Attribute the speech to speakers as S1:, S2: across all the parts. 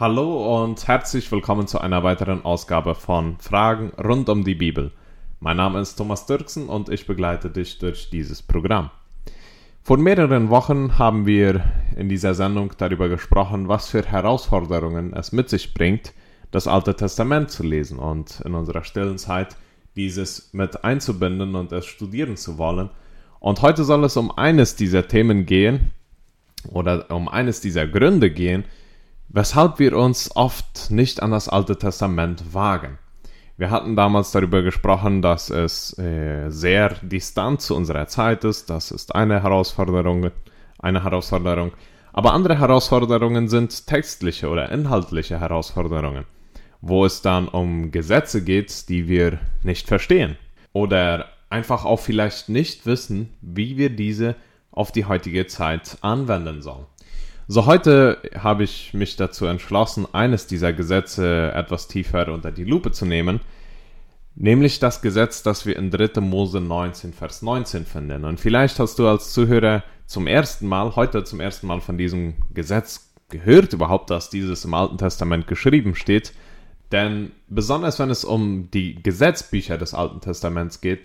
S1: Hallo und herzlich willkommen zu einer weiteren Ausgabe von Fragen rund um die Bibel. Mein Name ist Thomas Dirksen und ich begleite dich durch dieses Programm. Vor mehreren Wochen haben wir in dieser Sendung darüber gesprochen, was für Herausforderungen es mit sich bringt, das Alte Testament zu lesen und in unserer stillen Zeit dieses mit einzubinden und es studieren zu wollen. Und heute soll es um eines dieser Themen gehen oder um eines dieser Gründe gehen, weshalb wir uns oft nicht an das Alte Testament wagen. Wir hatten damals darüber gesprochen, dass es äh, sehr distant zu unserer Zeit ist. Das ist eine Herausforderung, eine Herausforderung. Aber andere Herausforderungen sind textliche oder inhaltliche Herausforderungen, wo es dann um Gesetze geht, die wir nicht verstehen oder einfach auch vielleicht nicht wissen, wie wir diese auf die heutige Zeit anwenden sollen. So, heute habe ich mich dazu entschlossen, eines dieser Gesetze etwas tiefer unter die Lupe zu nehmen, nämlich das Gesetz, das wir in 3. Mose 19, Vers 19 finden. Und vielleicht hast du als Zuhörer zum ersten Mal, heute zum ersten Mal von diesem Gesetz gehört überhaupt, dass dieses im Alten Testament geschrieben steht. Denn besonders wenn es um die Gesetzbücher des Alten Testaments geht,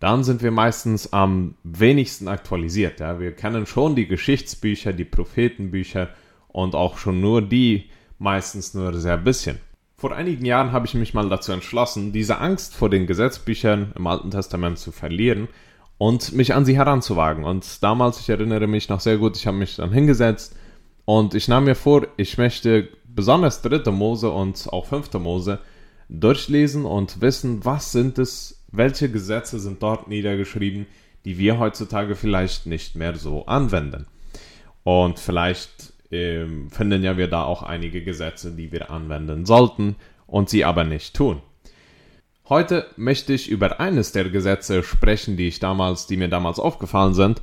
S1: dann sind wir meistens am wenigsten aktualisiert. Ja? Wir kennen schon die Geschichtsbücher, die Prophetenbücher und auch schon nur die meistens nur sehr bisschen. Vor einigen Jahren habe ich mich mal dazu entschlossen, diese Angst vor den Gesetzbüchern im Alten Testament zu verlieren und mich an sie heranzuwagen. Und damals, ich erinnere mich noch sehr gut, ich habe mich dann hingesetzt und ich nahm mir vor, ich möchte besonders dritte Mose und auch fünfte Mose durchlesen und wissen, was sind es welche Gesetze sind dort niedergeschrieben, die wir heutzutage vielleicht nicht mehr so anwenden. Und vielleicht äh, finden ja wir da auch einige Gesetze, die wir anwenden sollten und sie aber nicht tun. Heute möchte ich über eines der Gesetze sprechen, die ich damals, die mir damals aufgefallen sind.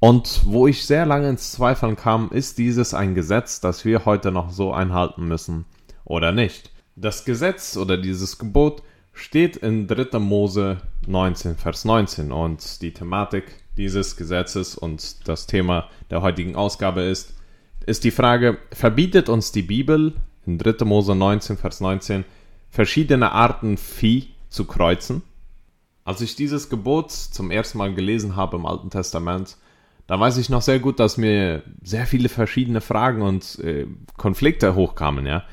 S1: Und wo ich sehr lange ins Zweifeln kam, ist dieses ein Gesetz, das wir heute noch so einhalten müssen oder nicht. Das Gesetz oder dieses Gebot steht in 3. Mose 19, Vers 19. Und die Thematik dieses Gesetzes und das Thema der heutigen Ausgabe ist, ist die Frage, verbietet uns die Bibel in 3. Mose 19, Vers 19 verschiedene Arten Vieh zu kreuzen? Als ich dieses Gebot zum ersten Mal gelesen habe im Alten Testament, da weiß ich noch sehr gut, dass mir sehr viele verschiedene Fragen und äh, Konflikte hochkamen, ja.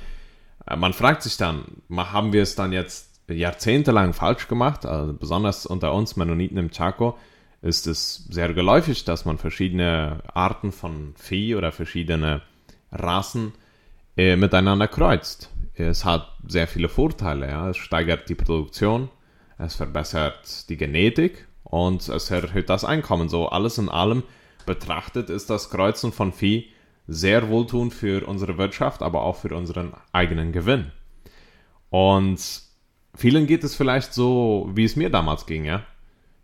S1: Man fragt sich dann, haben wir es dann jetzt jahrzehntelang falsch gemacht. Also besonders unter uns Mennoniten im Chaco ist es sehr geläufig, dass man verschiedene Arten von Vieh oder verschiedene Rassen äh, miteinander kreuzt. Es hat sehr viele Vorteile. Ja. Es steigert die Produktion, es verbessert die Genetik und es erhöht das Einkommen. So alles in allem betrachtet ist das Kreuzen von Vieh sehr wohltuend für unsere Wirtschaft, aber auch für unseren eigenen Gewinn. Und Vielen geht es vielleicht so, wie es mir damals ging, ja.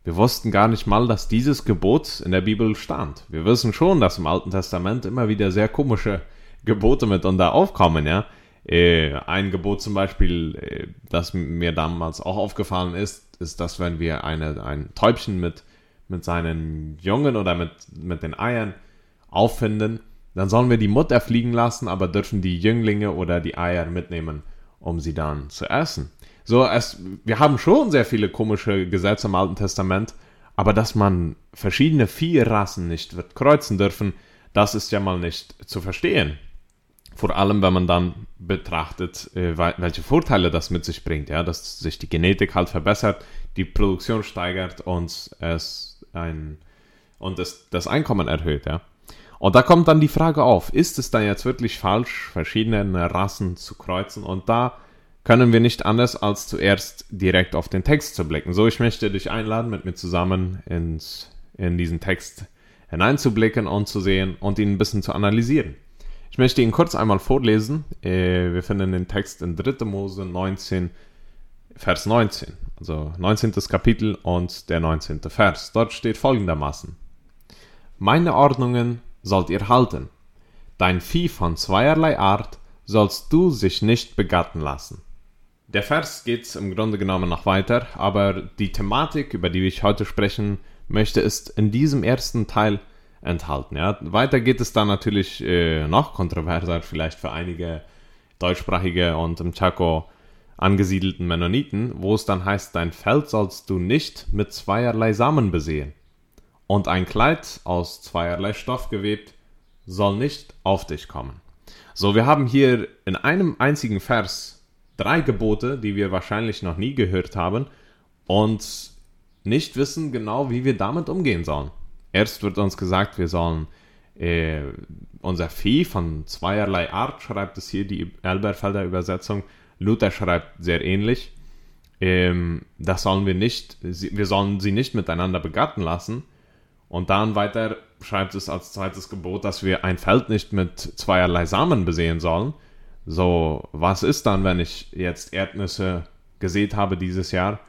S1: Wir wussten gar nicht mal, dass dieses Gebot in der Bibel stand. Wir wissen schon, dass im Alten Testament immer wieder sehr komische Gebote miteinander aufkommen, ja. Äh, ein Gebot zum Beispiel, äh, das mir damals auch aufgefallen ist, ist, dass wenn wir eine, ein Täubchen mit, mit seinen Jungen oder mit, mit den Eiern auffinden, dann sollen wir die Mutter fliegen lassen, aber dürfen die Jünglinge oder die Eier mitnehmen, um sie dann zu essen. So, es, wir haben schon sehr viele komische Gesetze im Alten Testament, aber dass man verschiedene Viehrassen nicht wird kreuzen dürfen, das ist ja mal nicht zu verstehen. Vor allem, wenn man dann betrachtet, äh, welche Vorteile das mit sich bringt, ja, dass sich die Genetik halt verbessert, die Produktion steigert und es ein und es, das Einkommen erhöht, ja. Und da kommt dann die Frage auf, ist es dann jetzt wirklich falsch, verschiedene Rassen zu kreuzen? Und da können wir nicht anders als zuerst direkt auf den Text zu blicken. So, ich möchte dich einladen, mit mir zusammen ins, in diesen Text hineinzublicken und zu sehen und ihn ein bisschen zu analysieren. Ich möchte ihn kurz einmal vorlesen. Äh, wir finden den Text in 3. Mose 19, Vers 19. Also 19. Kapitel und der 19. Vers. Dort steht folgendermaßen. Meine Ordnungen sollt ihr halten. Dein Vieh von zweierlei Art sollst du sich nicht begatten lassen. Der Vers geht im Grunde genommen noch weiter, aber die Thematik, über die ich heute sprechen möchte, ist in diesem ersten Teil enthalten. Ja. Weiter geht es dann natürlich äh, noch kontroverser, vielleicht für einige deutschsprachige und im Chaco angesiedelten Mennoniten, wo es dann heißt, dein Feld sollst du nicht mit zweierlei Samen besehen. Und ein Kleid aus zweierlei Stoff gewebt soll nicht auf dich kommen. So, wir haben hier in einem einzigen Vers drei Gebote, die wir wahrscheinlich noch nie gehört haben und nicht wissen genau, wie wir damit umgehen sollen. Erst wird uns gesagt, wir sollen äh, unser Vieh von zweierlei Art, schreibt es hier die Elberfelder Übersetzung. Luther schreibt sehr ähnlich. Ähm, das sollen wir nicht, wir sollen sie nicht miteinander begatten lassen. Und dann weiter schreibt es als zweites Gebot, dass wir ein Feld nicht mit zweierlei Samen besehen sollen. So, was ist dann, wenn ich jetzt Erdnüsse gesät habe dieses Jahr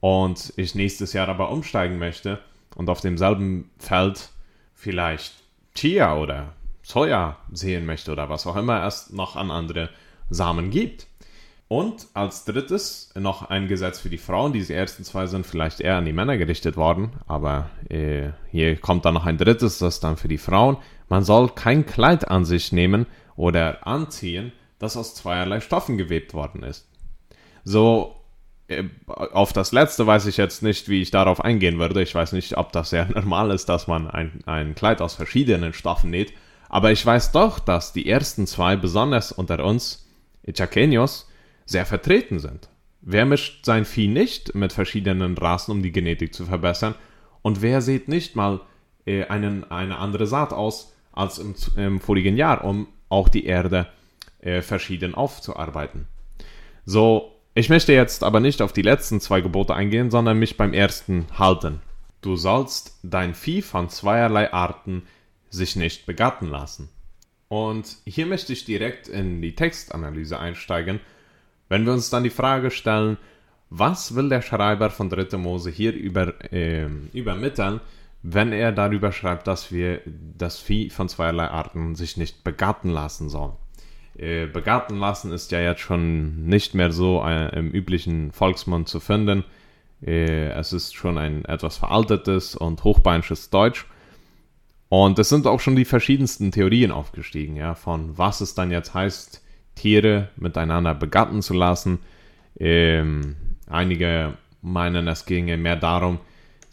S1: und ich nächstes Jahr aber umsteigen möchte und auf demselben Feld vielleicht Chia oder Soja sehen möchte oder was auch immer es noch an andere Samen gibt. Und als drittes noch ein Gesetz für die Frauen. Diese ersten zwei sind vielleicht eher an die Männer gerichtet worden, aber äh, hier kommt dann noch ein drittes, das dann für die Frauen. Man soll kein Kleid an sich nehmen oder anziehen, das aus zweierlei Stoffen gewebt worden ist. So, äh, auf das letzte weiß ich jetzt nicht, wie ich darauf eingehen würde. Ich weiß nicht, ob das sehr normal ist, dass man ein, ein Kleid aus verschiedenen Stoffen näht. Aber ich weiß doch, dass die ersten zwei, besonders unter uns, Chaqueños, sehr vertreten sind. Wer mischt sein Vieh nicht mit verschiedenen Rassen, um die Genetik zu verbessern? Und wer sieht nicht mal äh, einen, eine andere Saat aus als im, im, vorigen Jahr, um auch die Erde äh, verschieden aufzuarbeiten? So, ich möchte jetzt aber nicht auf die letzten zwei Gebote eingehen, sondern mich beim ersten halten. Du sollst dein Vieh von zweierlei Arten sich nicht begatten lassen. Und hier möchte ich direkt in die Textanalyse einsteigen wenn wir uns dann die Frage stellen, was will der Schreiber von 3. Mose hier über, äh, übermitteln, wenn er darüber schreibt, dass wir das Vieh von zweierlei Arten sich nicht begatten lassen sollen? Äh, begatten lassen ist ja jetzt schon nicht mehr so äh, im üblichen Volksmund zu finden. Äh, es ist schon ein etwas veraltetes und hochbeinisches Deutsch. Und es sind auch schon die verschiedensten Theorien aufgestiegen, ja, von was es dann jetzt heißt, Tiere miteinander begatten zu lassen. Ähm, einige meinen, es ginge mehr darum,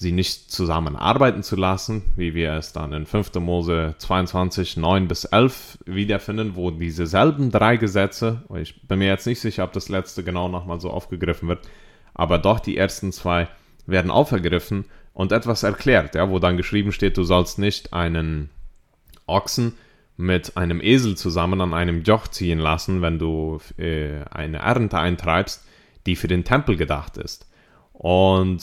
S1: sie nicht zusammenarbeiten zu lassen, wie wir es dann in 5. Mose 22, 9 bis 11 wiederfinden, wo diese selben drei Gesetze, ich bin mir jetzt nicht sicher, ob das letzte genau nochmal so aufgegriffen wird, aber doch die ersten zwei werden aufgegriffen und etwas erklärt, ja, wo dann geschrieben steht, du sollst nicht einen Ochsen mit einem Esel zusammen an einem Joch ziehen lassen, wenn du äh, eine Ernte eintreibst, die für den Tempel gedacht ist. Und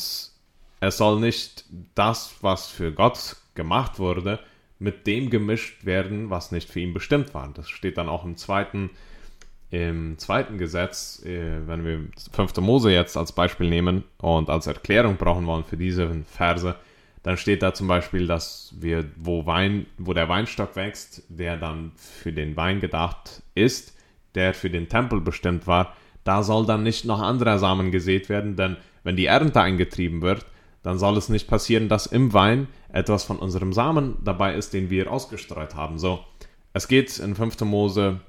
S1: es soll nicht das, was für Gott gemacht wurde, mit dem gemischt werden, was nicht für ihn bestimmt war. Das steht dann auch im zweiten, im zweiten Gesetz, äh, wenn wir 5. Mose jetzt als Beispiel nehmen und als Erklärung brauchen wollen für diese Verse, dann steht da zum Beispiel, dass wir, wo Wein, wo der Weinstock wächst, der dann für den Wein gedacht ist, der für den Tempel bestimmt war, da soll dann nicht noch anderer Samen gesät werden, denn wenn die Ernte eingetrieben wird, dann soll es nicht passieren, dass im Wein etwas von unserem Samen dabei ist, den wir ausgestreut haben. So, es geht in 5. Mose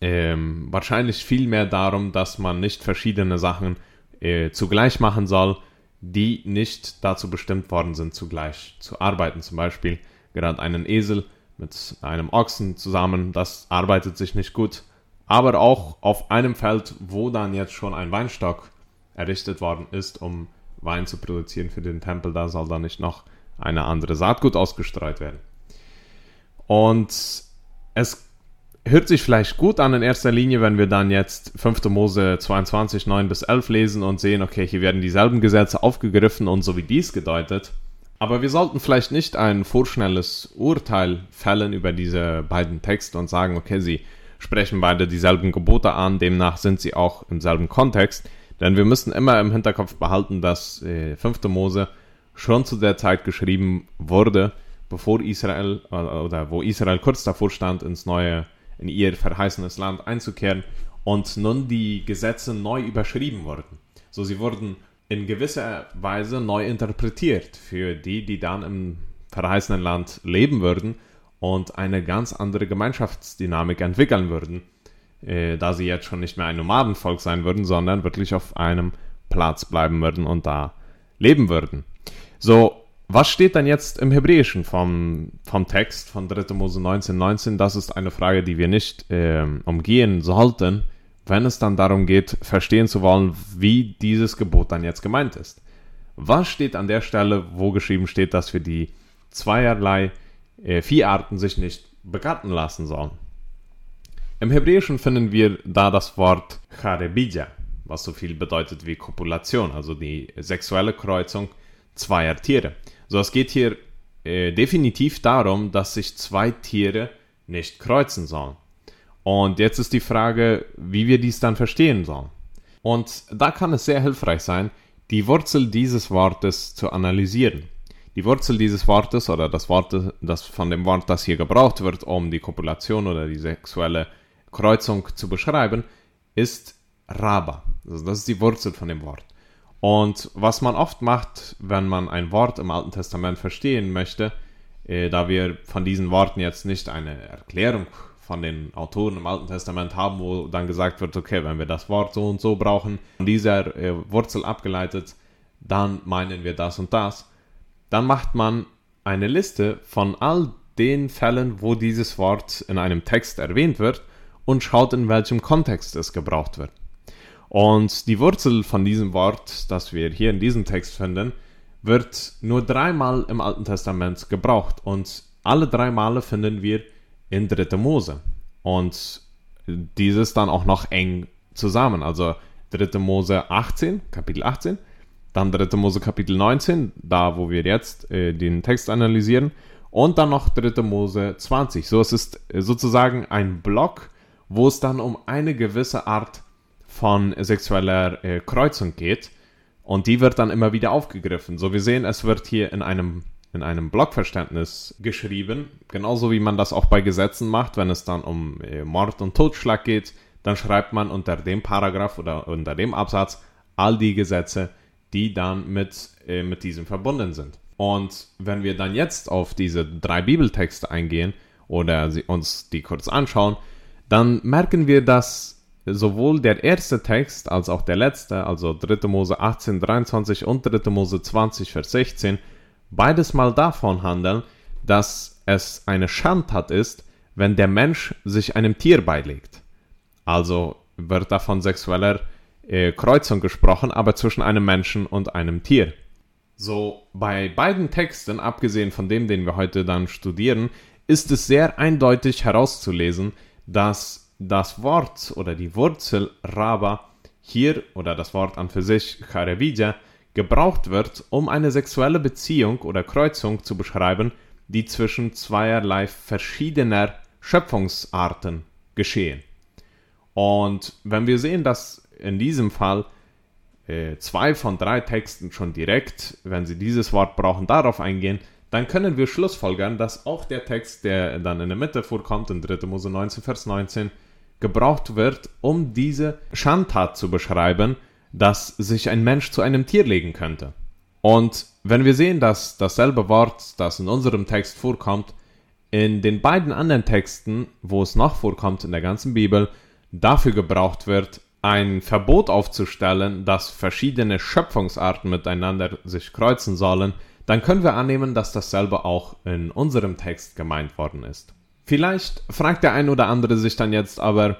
S1: ähm, wahrscheinlich viel mehr darum, dass man nicht verschiedene Sachen äh, zugleich machen soll, die nicht dazu bestimmt worden sind, zugleich zu arbeiten. Zum Beispiel gerade einen Esel mit einem Ochsen zusammen, das arbeitet sich nicht gut. Aber auch auf einem Feld, wo dann jetzt schon ein Weinstock errichtet worden ist, um Wein zu produzieren für den Tempel, da soll dann nicht noch eine andere Saatgut ausgestreut werden. Und es hört sich vielleicht gut an in erster Linie, wenn wir dann jetzt 5. Mose 22, 9 bis 11 lesen und sehen, okay, hier werden dieselben Gesetze aufgegriffen und so wie dies gedeutet. Aber wir sollten vielleicht nicht ein vorschnelles Urteil fällen über diese beiden Texte und sagen, okay, sie sprechen beide dieselben Gebote an, demnach sind sie auch im selben Kontext. Denn wir müssen immer im Hinterkopf behalten, dass äh, 5. Mose schon zu der Zeit geschrieben wurde, bevor Israel äh, oder wo Israel kurz davor stand, ins neue in ihr verheißenes Land einzukehren und nun die Gesetze neu überschrieben wurden. So sie wurden in gewisser Weise neu interpretiert für die, die dann im verheißenen Land leben würden und eine ganz andere Gemeinschaftsdynamik entwickeln würden, äh, da sie jetzt schon nicht mehr ein Nomadenvolk sein würden, sondern wirklich auf einem Platz bleiben würden und da leben würden. So, was steht dann jetzt im Hebräischen vom, vom Text von 3. Mose 19, 19? Das ist eine Frage, die wir nicht äh, umgehen sollten, wenn es dann darum geht, verstehen zu wollen, wie dieses Gebot dann jetzt gemeint ist. Was steht an der Stelle, wo geschrieben steht, dass wir die zweierlei äh, Vieharten sich nicht begatten lassen sollen? Im Hebräischen finden wir da das Wort Charebidja, was so viel bedeutet wie Kopulation, also die sexuelle Kreuzung zweier Tiere. So, es geht hier äh, definitiv darum, dass sich zwei Tiere nicht kreuzen sollen. Und jetzt ist die Frage, wie wir dies dann verstehen sollen. Und da kann es sehr hilfreich sein, die Wurzel dieses Wortes zu analysieren. Die Wurzel dieses Wortes oder das Wort, das von dem Wort, das hier gebraucht wird, um die Kopulation oder die sexuelle Kreuzung zu beschreiben, ist Raba. Also das ist die Wurzel von dem Wort. Und was man oft macht, wenn man ein Wort im Alten Testament verstehen möchte, äh, da wir von diesen Worten jetzt nicht eine Erklärung von den Autoren im Alten Testament haben, wo dann gesagt wird, okay, wenn wir das Wort so und so brauchen, von dieser äh, Wurzel abgeleitet, dann meinen wir das und das, dann macht man eine Liste von all den Fällen, wo dieses Wort in einem Text erwähnt wird und schaut, in welchem Kontext es gebraucht wird. Und die Wurzel von diesem Wort, das wir hier in diesem Text finden, wird nur dreimal im Alten Testament gebraucht. Und alle drei Male finden wir in 3. Mose. Und dieses dann auch noch eng zusammen. Also 3. Mose 18, Kapitel 18, dann 3. Mose Kapitel 19, da wo wir jetzt äh, den Text analysieren, und dann noch 3. Mose 20. So, es ist sozusagen ein Block, wo es dann um eine gewisse Art von sexueller äh, Kreuzung geht. Und die wird dann immer wieder aufgegriffen. So, wir sehen, es wird hier in einem, in einem Blockverständnis geschrieben. Genauso wie man das auch bei Gesetzen macht, wenn es dann um äh, Mord und Totschlag geht. Dann schreibt man unter dem Paragraph oder unter dem Absatz all die Gesetze, die dann mit, äh, mit diesem verbunden sind. Und wenn wir dann jetzt auf diese drei Bibeltexte eingehen oder sie, uns die kurz anschauen, dann merken wir, dass sowohl der erste Text als auch der letzte, also 3. Mose 18, 23 und 3. Mose 20, Vers 16, beides mal davon handeln, dass es eine Schandtat ist, wenn der Mensch sich einem Tier beilegt. Also wird da von sexueller äh, Kreuzung gesprochen, aber zwischen einem Menschen und einem Tier. So, bei beiden Texten, abgesehen von dem, den wir heute dann studieren, ist es sehr eindeutig herauszulesen, dass das Wort oder die Wurzel Raba hier oder das Wort an für sich Charevidja gebraucht wird, um eine sexuelle Beziehung oder Kreuzung zu beschreiben, die zwischen zweierlei verschiedener Schöpfungsarten geschehen. Und wenn wir sehen, dass in diesem Fall äh, zwei von drei Texten schon direkt, wenn sie dieses Wort brauchen, darauf eingehen, dann können wir schlussfolgern, dass auch der Text, der dann in der Mitte vorkommt, in 3. Mose 19, Vers 19, gebraucht wird, um diese Schandtat zu beschreiben, dass sich ein Mensch zu einem Tier legen könnte. Und wenn wir sehen, dass dasselbe Wort, das in unserem Text vorkommt, in den beiden anderen Texten, wo es noch vorkommt in der ganzen Bibel, dafür gebraucht wird, ein Verbot aufzustellen, dass verschiedene Schöpfungsarten miteinander sich kreuzen sollen, dann können wir annehmen, dass dasselbe auch in unserem Text gemeint worden ist. Vielleicht fragt der ein oder andere sich dann jetzt aber,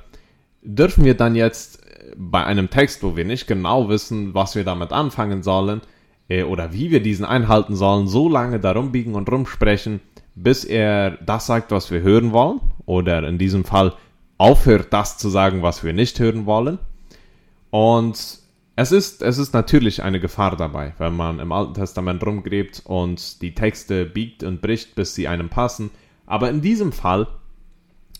S1: dürfen wir dann jetzt bei einem Text, wo wir nicht genau wissen, was wir damit anfangen sollen äh, oder wie wir diesen einhalten sollen, so lange darum biegen und rumsprechen, bis er das sagt, was wir hören wollen oder in diesem Fall aufhört, das zu sagen, was wir nicht hören wollen. Und es ist, es ist natürlich eine Gefahr dabei, wenn man im Alten Testament rumgräbt und die Texte biegt und bricht, bis sie einem passen aber in diesem Fall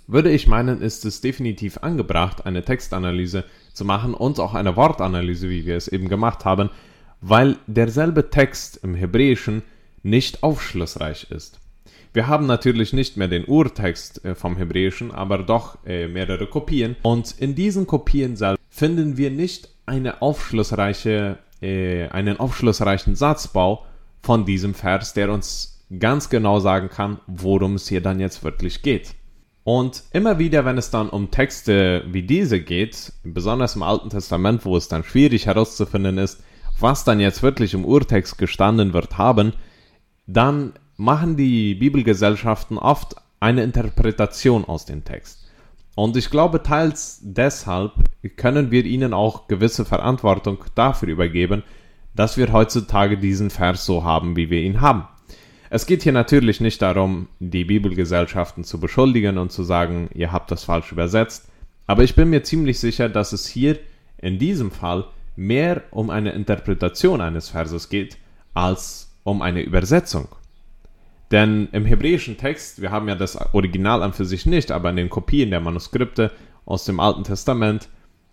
S1: würde ich meinen, ist es definitiv angebracht, eine Textanalyse zu machen und auch eine Wortanalyse, wie wir es eben gemacht haben, weil derselbe Text im Hebräischen nicht aufschlussreich ist. Wir haben natürlich nicht mehr den Urtext äh, vom Hebräischen, aber doch äh, mehrere Kopien. Und in diesen Kopien selbst finden wir nicht eine aufschlussreiche, äh, einen aufschlussreichen Satzbau von diesem Vers, der uns ganz genau sagen kann, worum es hier dann jetzt wirklich geht. Und immer wieder, wenn es dann um Texte wie diese geht, besonders im Alten Testament, wo es dann schwierig herauszufinden ist, was dann jetzt wirklich im Urtext gestanden wird haben, dann machen die Bibelgesellschaften oft eine Interpretation aus dem Text. Und ich glaube, teils deshalb können wir ihnen auch gewisse Verantwortung dafür übergeben, dass wir heutzutage diesen Vers so haben, wie wir ihn haben. Es geht hier natürlich nicht darum, die Bibelgesellschaften zu beschuldigen und zu sagen, ihr habt das falsch übersetzt, aber ich bin mir ziemlich sicher, dass es hier in diesem Fall mehr um eine Interpretation eines Verses geht, als um eine Übersetzung. Denn im hebräischen Text, wir haben ja das Original an für sich nicht, aber in den Kopien der Manuskripte aus dem Alten Testament,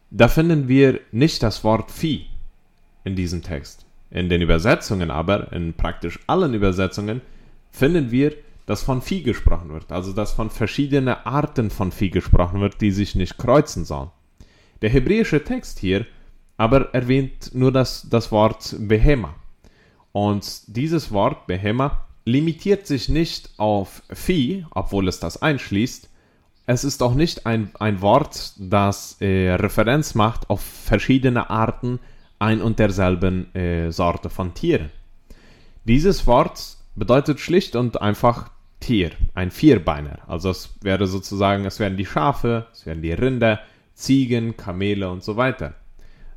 S1: da finden wir nicht das Wort Vieh in diesem Text. In den Übersetzungen aber, in praktisch allen Übersetzungen, finden wir, dass von Vieh gesprochen wird, also dass von verschiedenen Arten von Vieh gesprochen wird, die sich nicht kreuzen sollen. Der hebräische Text hier aber erwähnt nur das, das Wort Behema. Und dieses Wort Behema limitiert sich nicht auf Vieh, obwohl es das einschließt. Es ist auch nicht ein, ein Wort, das äh, Referenz macht auf verschiedene Arten ein und derselben äh, Sorte von Tieren. Dieses Wort bedeutet schlicht und einfach Tier, ein Vierbeiner. Also es wäre sozusagen, es wären die Schafe, es wären die Rinder, Ziegen, Kamele und so weiter.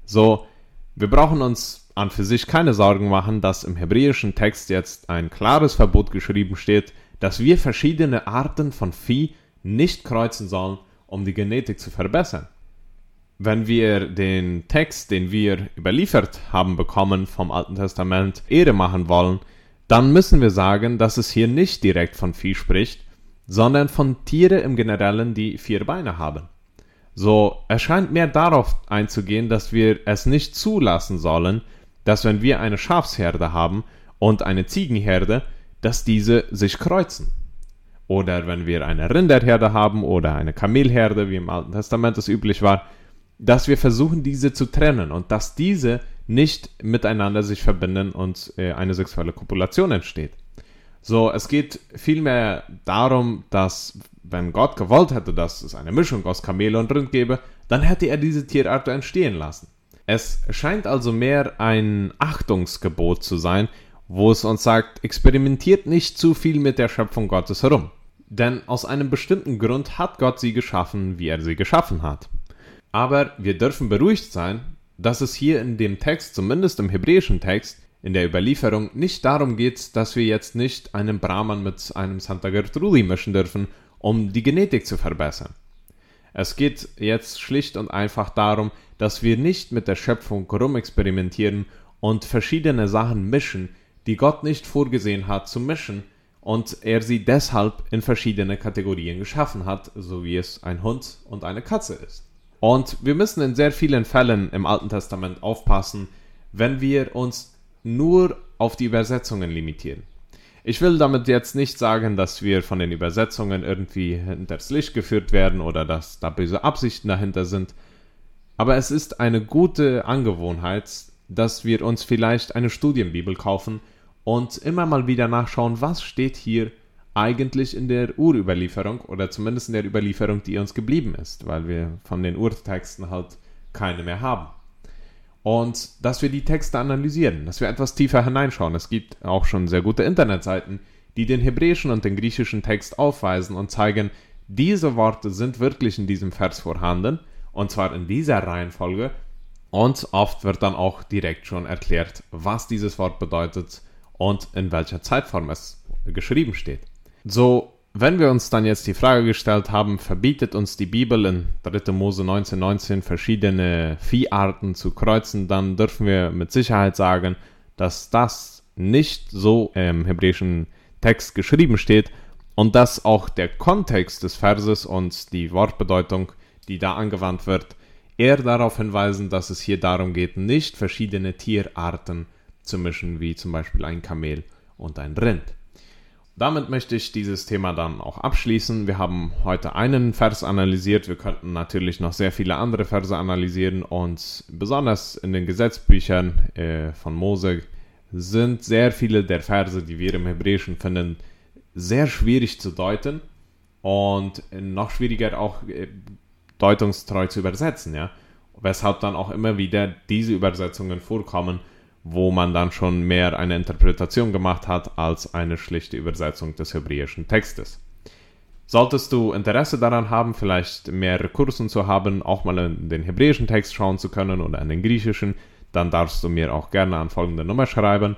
S1: So, wir brauchen uns an für sich keine Sorgen machen, dass im hebräischen Text jetzt ein klares Verbot geschrieben steht, dass wir verschiedene Arten von Vieh nicht kreuzen sollen, um die Genetik zu verbessern wenn wir den Text, den wir überliefert haben bekommen vom Alten Testament, Ehre machen wollen, dann müssen wir sagen, dass es hier nicht direkt von Vieh spricht, sondern von Tiere im Generellen, die vier Beine haben. So erscheint mehr darauf einzugehen, dass wir es nicht zulassen sollen, dass wenn wir eine Schafsherde haben und eine Ziegenherde, dass diese sich kreuzen. Oder wenn wir eine Rinderherde haben oder eine Kamelherde, wie im Alten Testament es üblich war, dass wir versuchen, diese zu trennen und dass diese nicht miteinander sich verbinden und äh, eine sexuelle Kopulation entsteht. So, es geht vielmehr darum, dass wenn Gott gewollt hätte, dass es eine Mischung aus Kamele und Rind gäbe, dann hätte er diese Tierart entstehen lassen. Es scheint also mehr ein Achtungsgebot zu sein, wo es uns sagt, experimentiert nicht zu viel mit der Schöpfung Gottes herum. Denn aus einem bestimmten Grund hat Gott sie geschaffen, wie er sie geschaffen hat. Aber wir dürfen beruhigt sein, dass es hier in dem Text, zumindest im hebräischen Text, in der Überlieferung nicht darum geht, dass wir jetzt nicht einen Brahman mit einem Santa Gertrudi mischen dürfen, um die Genetik zu verbessern. Es geht jetzt schlicht und einfach darum, dass wir nicht mit der Schöpfung rumexperimentieren und verschiedene Sachen mischen, die Gott nicht vorgesehen hat zu mischen und er sie deshalb in verschiedene Kategorien geschaffen hat, so wie es ein Hund und eine Katze ist. Und wir müssen in sehr vielen Fällen im Alten Testament aufpassen, wenn wir uns nur auf die Übersetzungen limitieren. Ich will damit jetzt nicht sagen, dass wir von den Übersetzungen irgendwie hinters Licht geführt werden oder dass da böse Absichten dahinter sind. Aber es ist eine gute Angewohnheit, dass wir uns vielleicht eine Studienbibel kaufen und immer mal wieder nachschauen, was steht hier eigentlich in der Urüberlieferung oder zumindest in der Überlieferung, die uns geblieben ist, weil wir von den Urtexten halt keine mehr haben. Und dass wir die Texte analysieren, dass wir etwas tiefer hineinschauen. Es gibt auch schon sehr gute Internetseiten, die den hebräischen und den griechischen Text aufweisen und zeigen, diese Worte sind wirklich in diesem Vers vorhanden, und zwar in dieser Reihenfolge. Und oft wird dann auch direkt schon erklärt, was dieses Wort bedeutet und in welcher Zeitform es geschrieben steht. So, wenn wir uns dann jetzt die Frage gestellt haben, verbietet uns die Bibel in 3. Mose 19, 19 verschiedene Vieharten zu kreuzen, dann dürfen wir mit Sicherheit sagen, dass das nicht so im hebräischen Text geschrieben steht und dass auch der Kontext des Verses und die Wortbedeutung, die da angewandt wird, eher darauf hinweisen, dass es hier darum geht, nicht verschiedene Tierarten zu mischen, wie zum Beispiel ein Kamel und ein Rind. Damit möchte ich dieses Thema dann auch abschließen. Wir haben heute einen Vers analysiert. Wir könnten natürlich noch sehr viele andere Verse analysieren und besonders in den Gesetzbüchern äh, von Mose sind sehr viele der Verse, die wir im Hebräischen finden, sehr schwierig zu deuten. und noch schwieriger auch äh, deutungstreu zu übersetzen, ja. Weshalb dann auch immer wieder diese Übersetzungen vorkommen, wo man dann schon mehr eine Interpretation gemacht hat als eine schlichte Übersetzung des hebräischen Textes. Solltest du Interesse daran haben, vielleicht mehrere Kursen zu haben, auch mal in den hebräischen Text schauen zu können oder in den griechischen, dann darfst du mir auch gerne an folgende Nummer schreiben: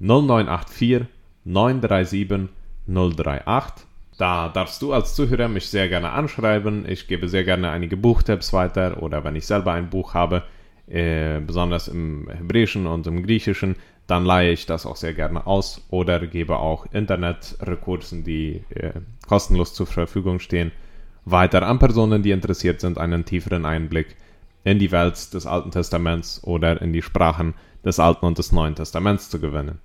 S1: 0984 937 038. Da darfst du als Zuhörer mich sehr gerne anschreiben. Ich gebe sehr gerne einige Buchtipps weiter oder wenn ich selber ein Buch habe, äh, besonders im Hebräischen und im Griechischen, dann leihe ich das auch sehr gerne aus oder gebe auch Internetrekursen, die äh, kostenlos zur Verfügung stehen, weiter an Personen, die interessiert sind, einen tieferen Einblick in die Welt des Alten Testaments oder in die Sprachen des Alten und des Neuen Testaments zu gewinnen.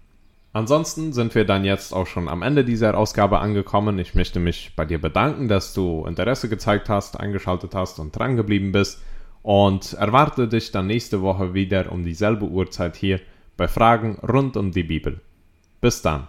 S1: Ansonsten sind wir dann jetzt auch schon am Ende dieser Ausgabe angekommen. Ich möchte mich bei dir bedanken, dass du Interesse gezeigt hast, eingeschaltet hast und dran geblieben bist und erwarte dich dann nächste Woche wieder um dieselbe Uhrzeit hier bei Fragen rund um die Bibel. Bis dann.